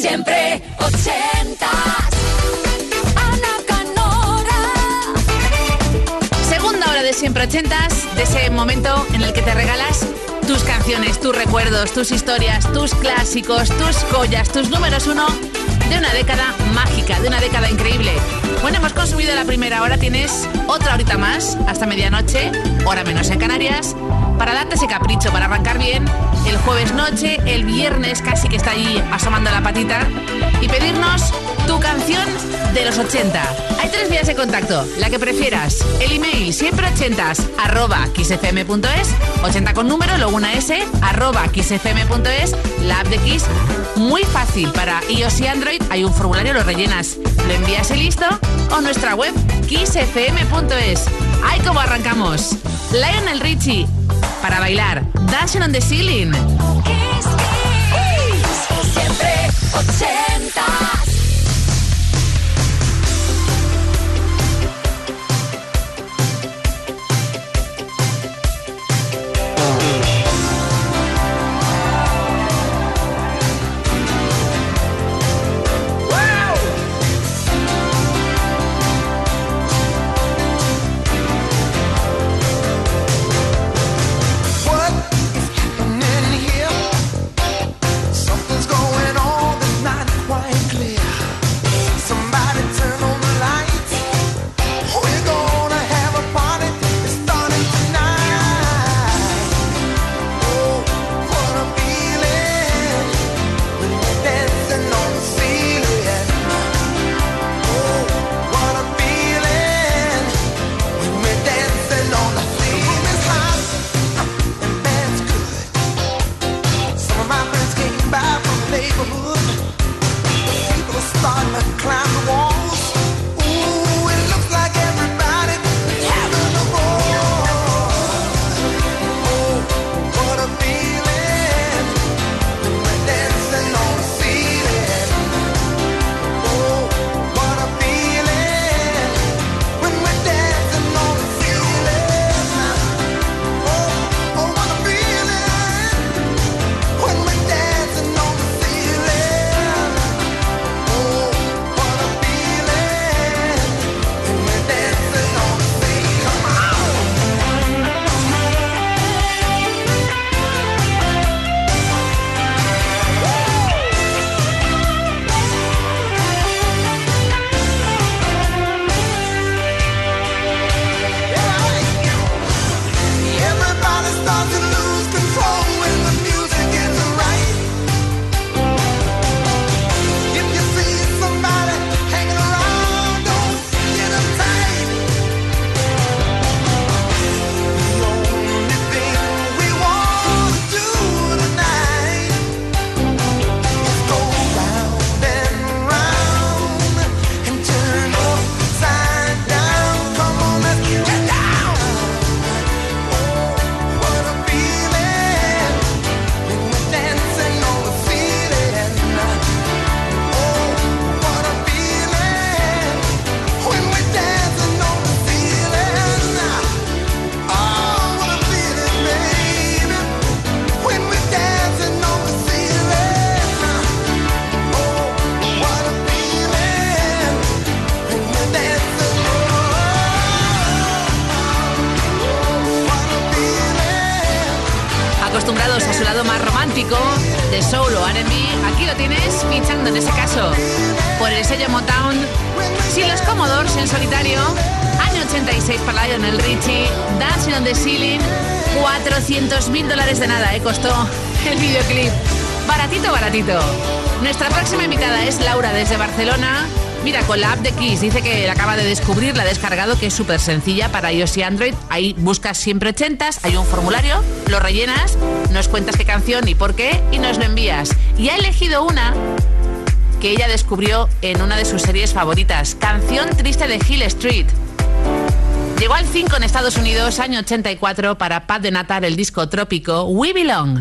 Siempre ochentas. Ana Canora. Segunda hora de siempre ochentas, de ese momento en el que te regalas tus canciones, tus recuerdos, tus historias, tus clásicos, tus joyas, tus números uno de una década mágica, de una década increíble. Bueno, hemos consumido la primera hora, tienes otra horita más, hasta medianoche, hora menos en Canarias, para darte ese capricho, para arrancar bien el jueves noche, el viernes casi que está ahí asomando la patita, y pedirnos tu canción de los 80. Hay tres vías de contacto, la que prefieras. El email siempre 80 arroba xfm.es, 80 con número, luego una S, arroba xfm.es, la app de Kiss, muy fácil para iOS y Android, hay un formulario, lo rellenas, lo envías y listo, o nuestra web kissfm.es. ¡Ay, cómo arrancamos! Lionel Richie, para bailar. Dash on the ceiling. La app de Kiss dice que la acaba de descubrir, la ha descargado, que es súper sencilla para iOS y Android. Ahí buscas siempre ochentas, hay un formulario, lo rellenas, nos cuentas qué canción y por qué y nos lo envías. Y ha elegido una que ella descubrió en una de sus series favoritas, Canción Triste de Hill Street. Llegó al 5 en Estados Unidos, año 84, para Pat de Natar, el disco trópico We Belong.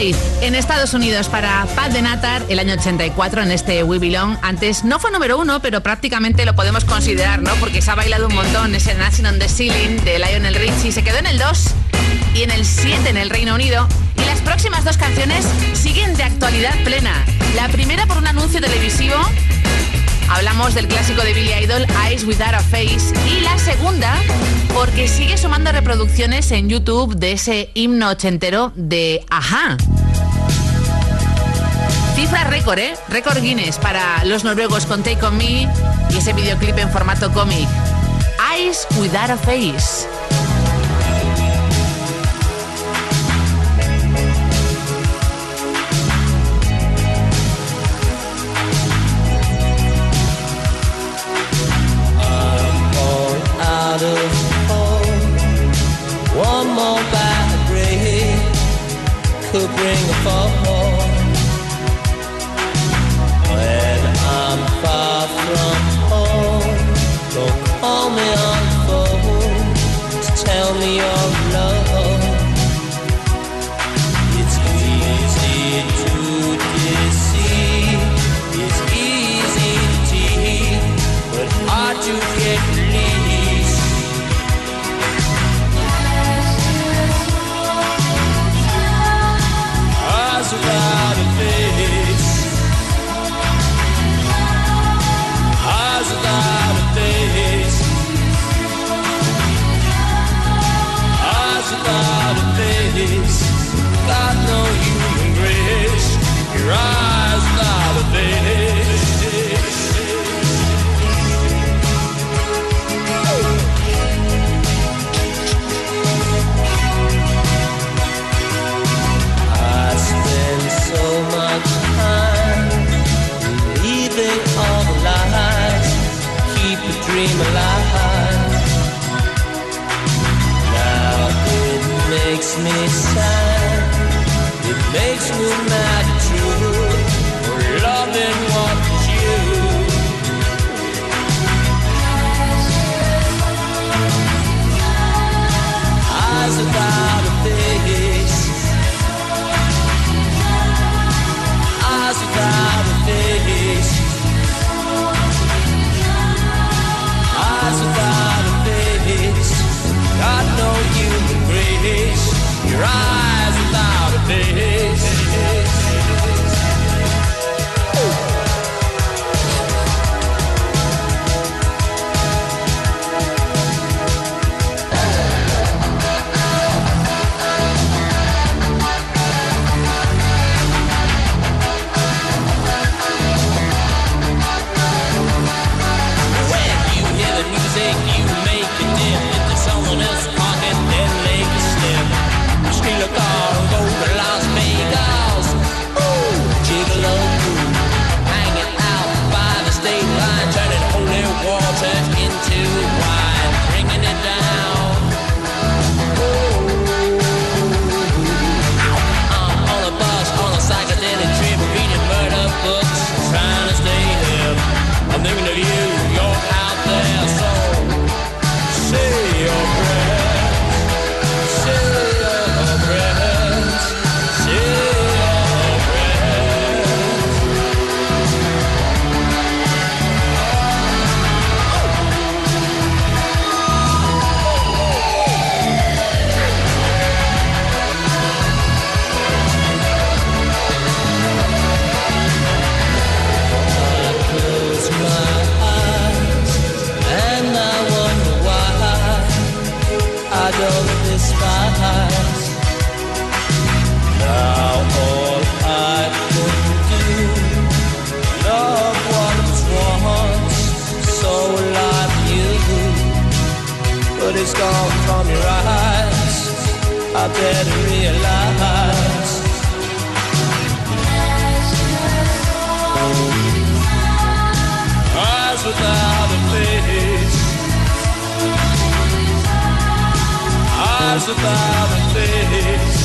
Top 5 en Estados Unidos para Pat de Natar el año 84 en este We Belong. Antes no fue número uno, pero prácticamente lo podemos considerar, ¿no? Porque se ha bailado un montón ese Dancing on the Ceiling de Lionel Richie. Se quedó en el 2 y en el 7 en el Reino Unido. Y las próximas dos canciones siguen de actualidad plena. La primera por un anuncio televisivo. Hablamos del clásico de Billy Idol, Eyes Without a Face. Y la segunda, porque sigue sumando reproducciones en YouTube de ese himno ochentero de Aja. Cifra récord, ¿eh? Récord Guinness para los noruegos con Take On Me y ese videoclip en formato cómic. Eyes Without a Face. Out of home. One more bad break could bring a fall. I better realize. Eyes without a face. Eyes without a face.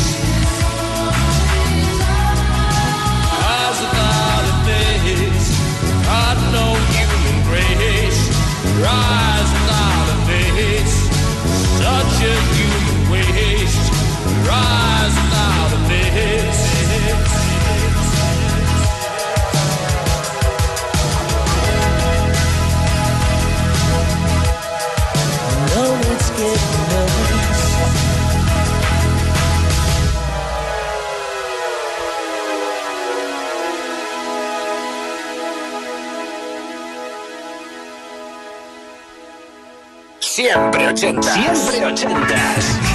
Eyes without a face. God no human grace. Eyes without a face. Such a Siempre ochentas. Siempre ochentas.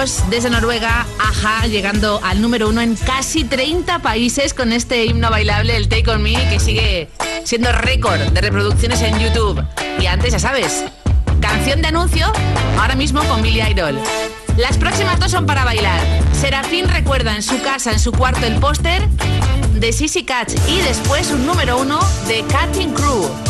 Desde Noruega, Aja, llegando al número uno en casi 30 países con este himno bailable, el Take On Me, que sigue siendo récord de reproducciones en YouTube. Y antes, ya sabes, canción de anuncio, ahora mismo con Billy Idol. Las próximas dos son para bailar. Serafín recuerda en su casa, en su cuarto, el póster de Sissy Catch y después un número uno de Cutting Crew.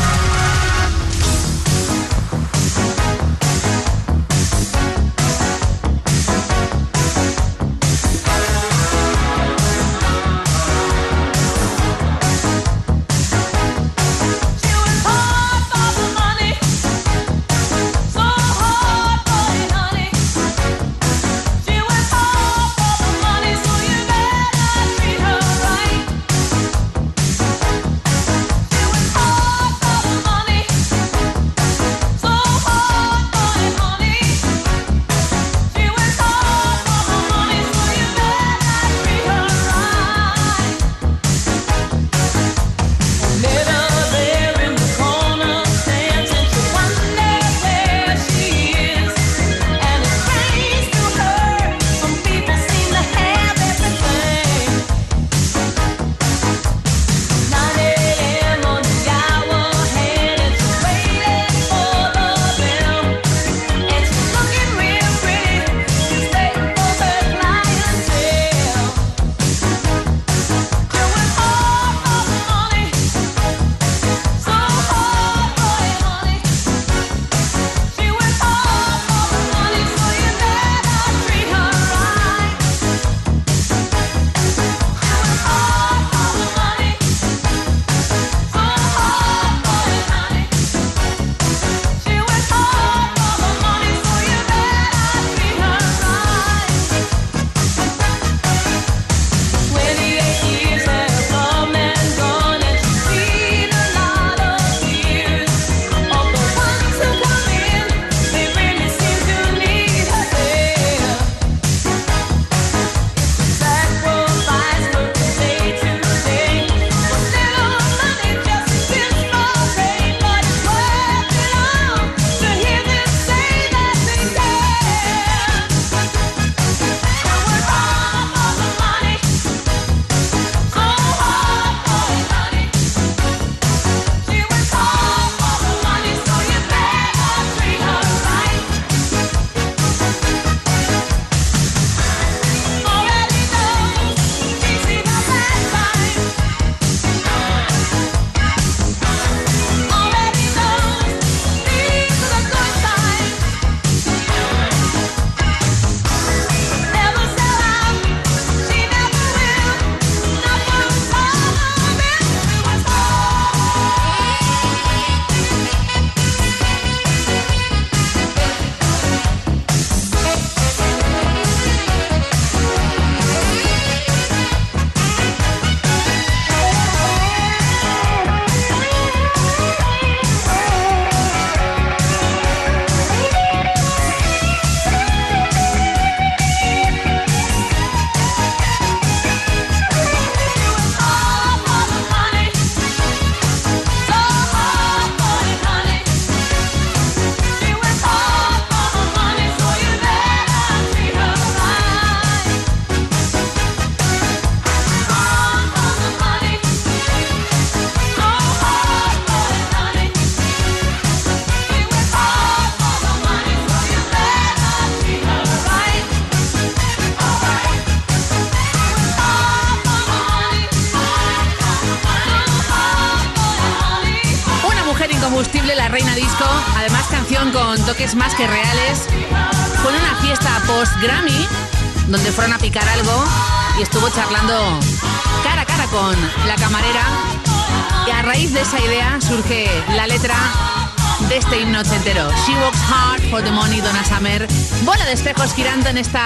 Works hard for the money, Donna Summer. Bola de espejos girando en esta,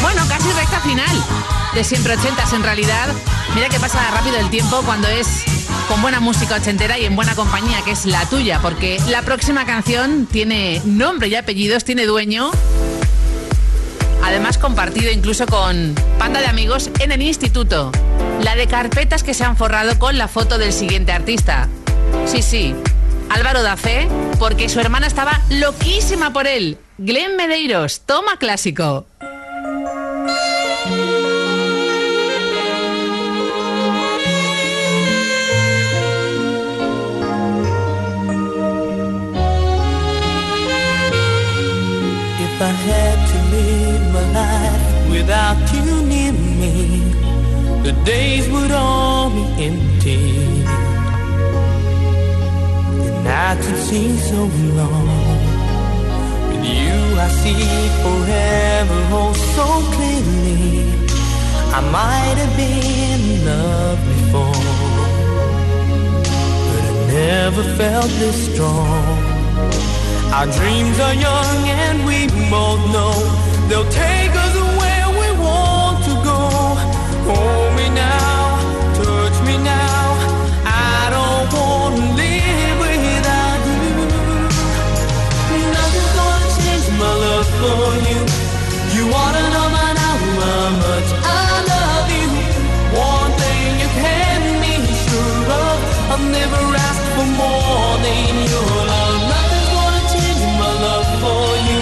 bueno, casi recta final de siempre ochentas en realidad. Mira que pasa rápido el tiempo cuando es con buena música ochentera y en buena compañía, que es la tuya, porque la próxima canción tiene nombre y apellidos, tiene dueño. Además compartido incluso con panda de amigos en el instituto. La de carpetas que se han forrado con la foto del siguiente artista. Sí, sí, Álvaro da Fe, porque su hermana estaba loquísima por él. Glenn Medeiros, toma clásico. If I had to live without you near me, the days would all be empty. Nights would seem so long. With you, I see forever, oh so clearly. I might have been in love before, but I never felt this strong. Our dreams are young and we both know they'll take us where we want to go. Hold much I love you. One thing you can be sure of, I've never asked for more than your love. Nothing's gonna change my love for you.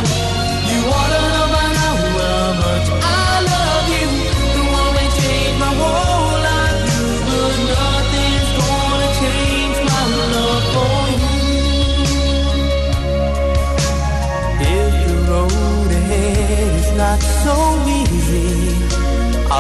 You wanna know by now how much I love you. The one may change my whole life, but nothing's gonna change my love for you. If the road ahead is not so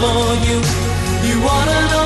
for you. You wanna know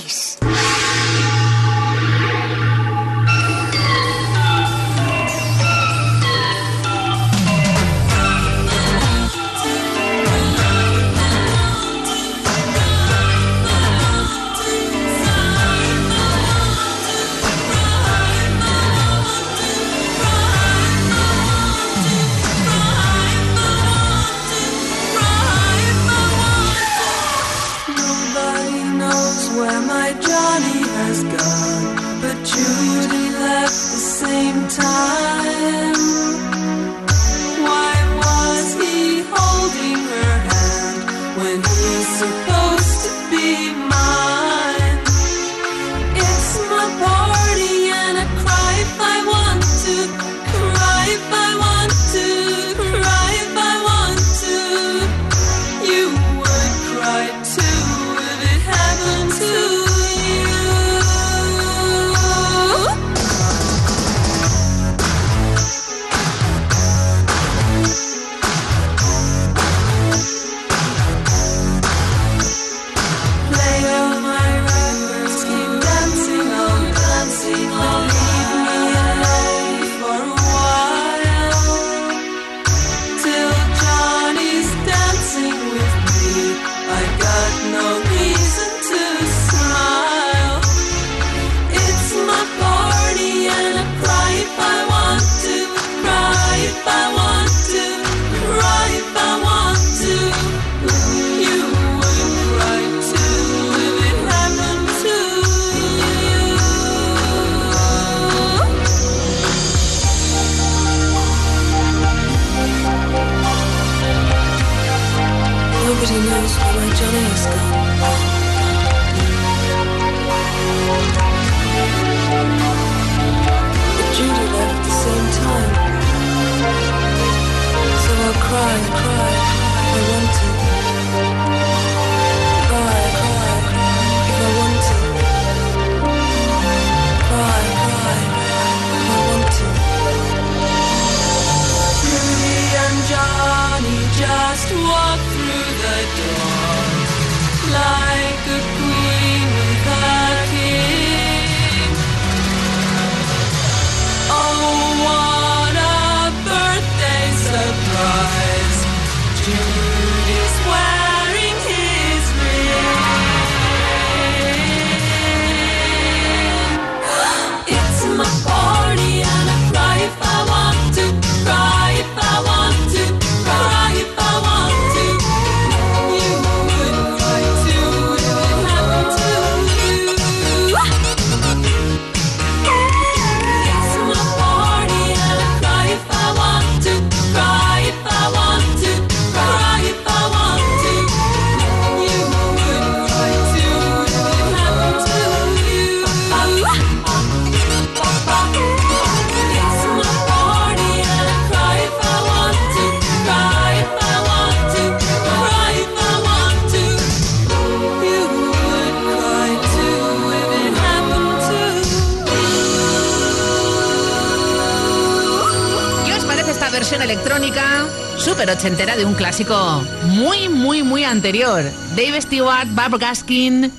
ochentera de un clásico muy, muy, muy anterior. Dave Stewart, Bob Gaskin.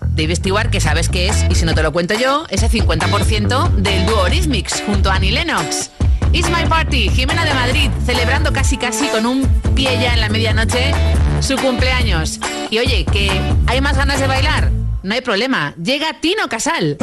Dave Stewart, que sabes qué es, y si no te lo cuento yo, es el 50% del dúo Orismix junto a Annie Lennox. It's My Party, Jimena de Madrid, celebrando casi casi con un pie ya en la medianoche su cumpleaños. Y oye, que hay más ganas de bailar, no hay problema, llega Tino Casal.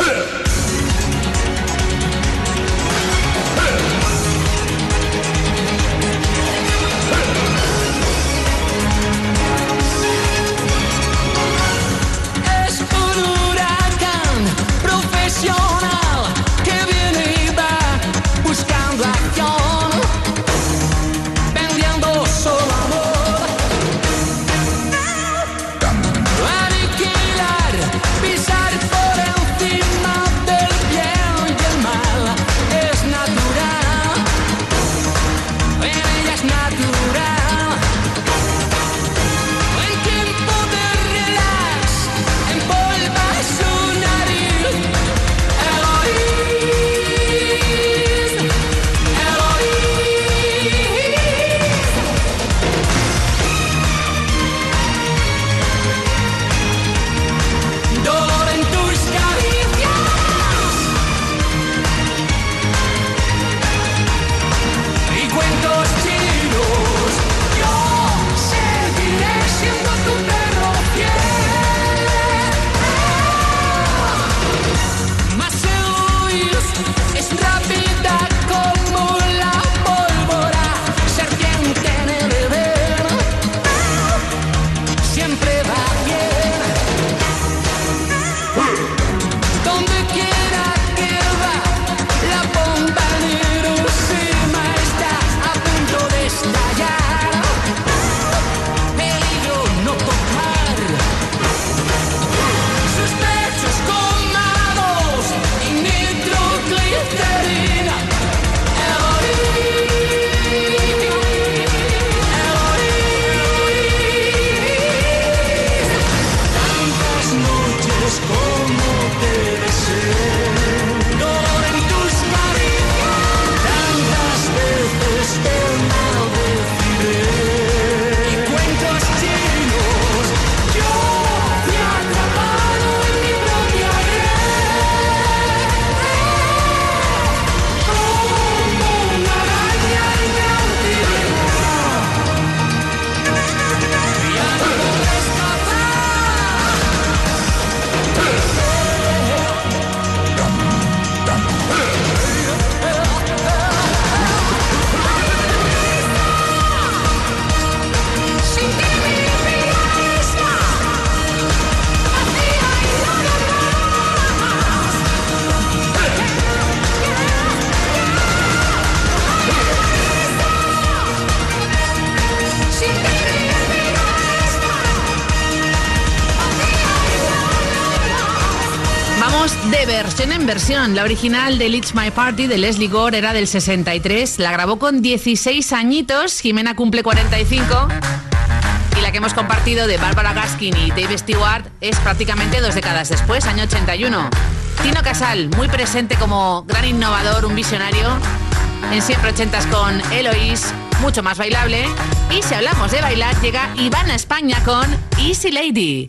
De versión en versión. La original de It's My Party de Leslie Gore era del 63. La grabó con 16 añitos. Jimena cumple 45. Y la que hemos compartido de Barbara Gaskin y Dave Stewart es prácticamente dos décadas después, año 81. Tino Casal, muy presente como gran innovador, un visionario. En siempre ochentas con Eloís, mucho más bailable. Y si hablamos de bailar, llega Ivana España con Easy Lady.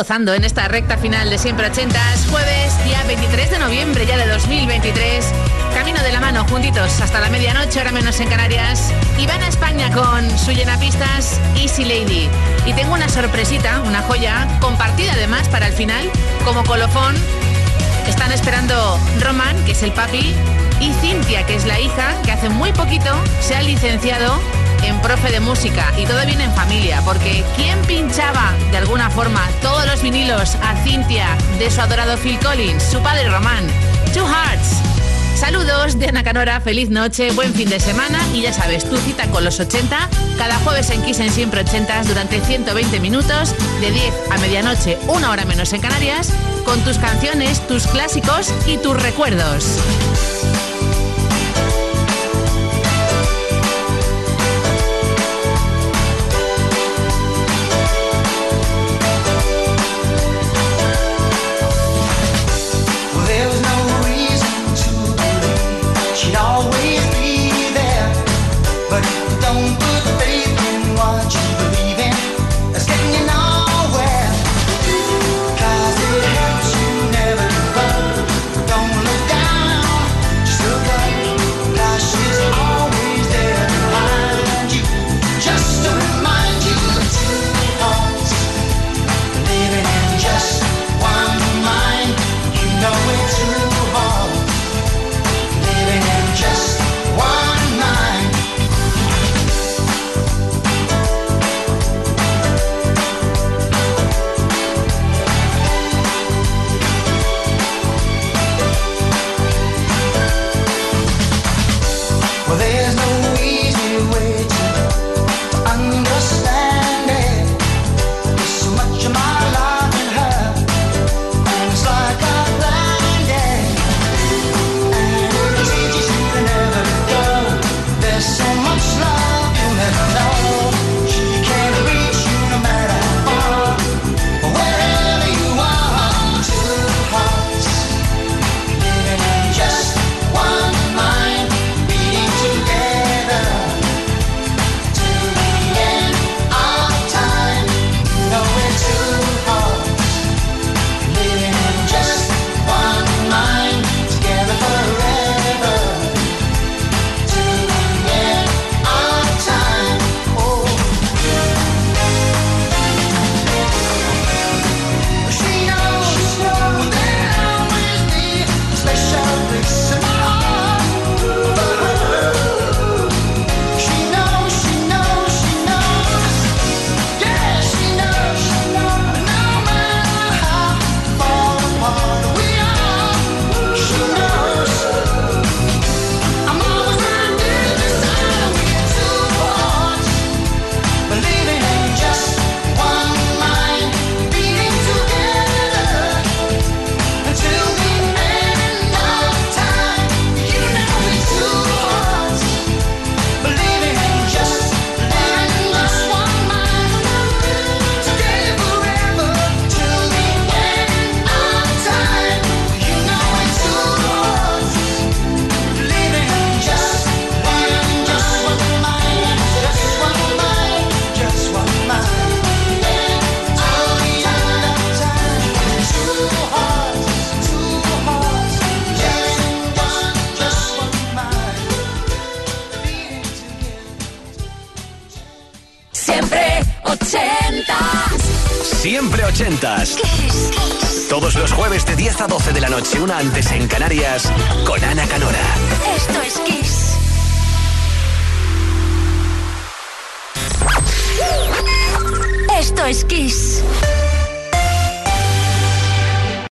Gozando en esta recta final de Siempre Ochentas, jueves, día 23 de noviembre ya de 2023. Camino de la mano, juntitos, hasta la medianoche, ahora menos en Canarias. Y van a España con su llenapistas Easy Lady. Y tengo una sorpresita, una joya, compartida además para el final, como colofón. Están esperando Roman, que es el papi, y Cintia, que es la hija, que hace muy poquito se ha licenciado en profe de música y todo viene en familia, porque ¿quién pinchaba de alguna forma todos los vinilos a Cintia de su adorado Phil Collins? Su padre Román. Two Hearts. Saludos de Ana Canora, feliz noche, buen fin de semana y ya sabes, tu cita con los 80, cada jueves en Kiss en Siempre 80 durante 120 minutos, de 10 a medianoche, una hora menos en Canarias, con tus canciones, tus clásicos y tus recuerdos.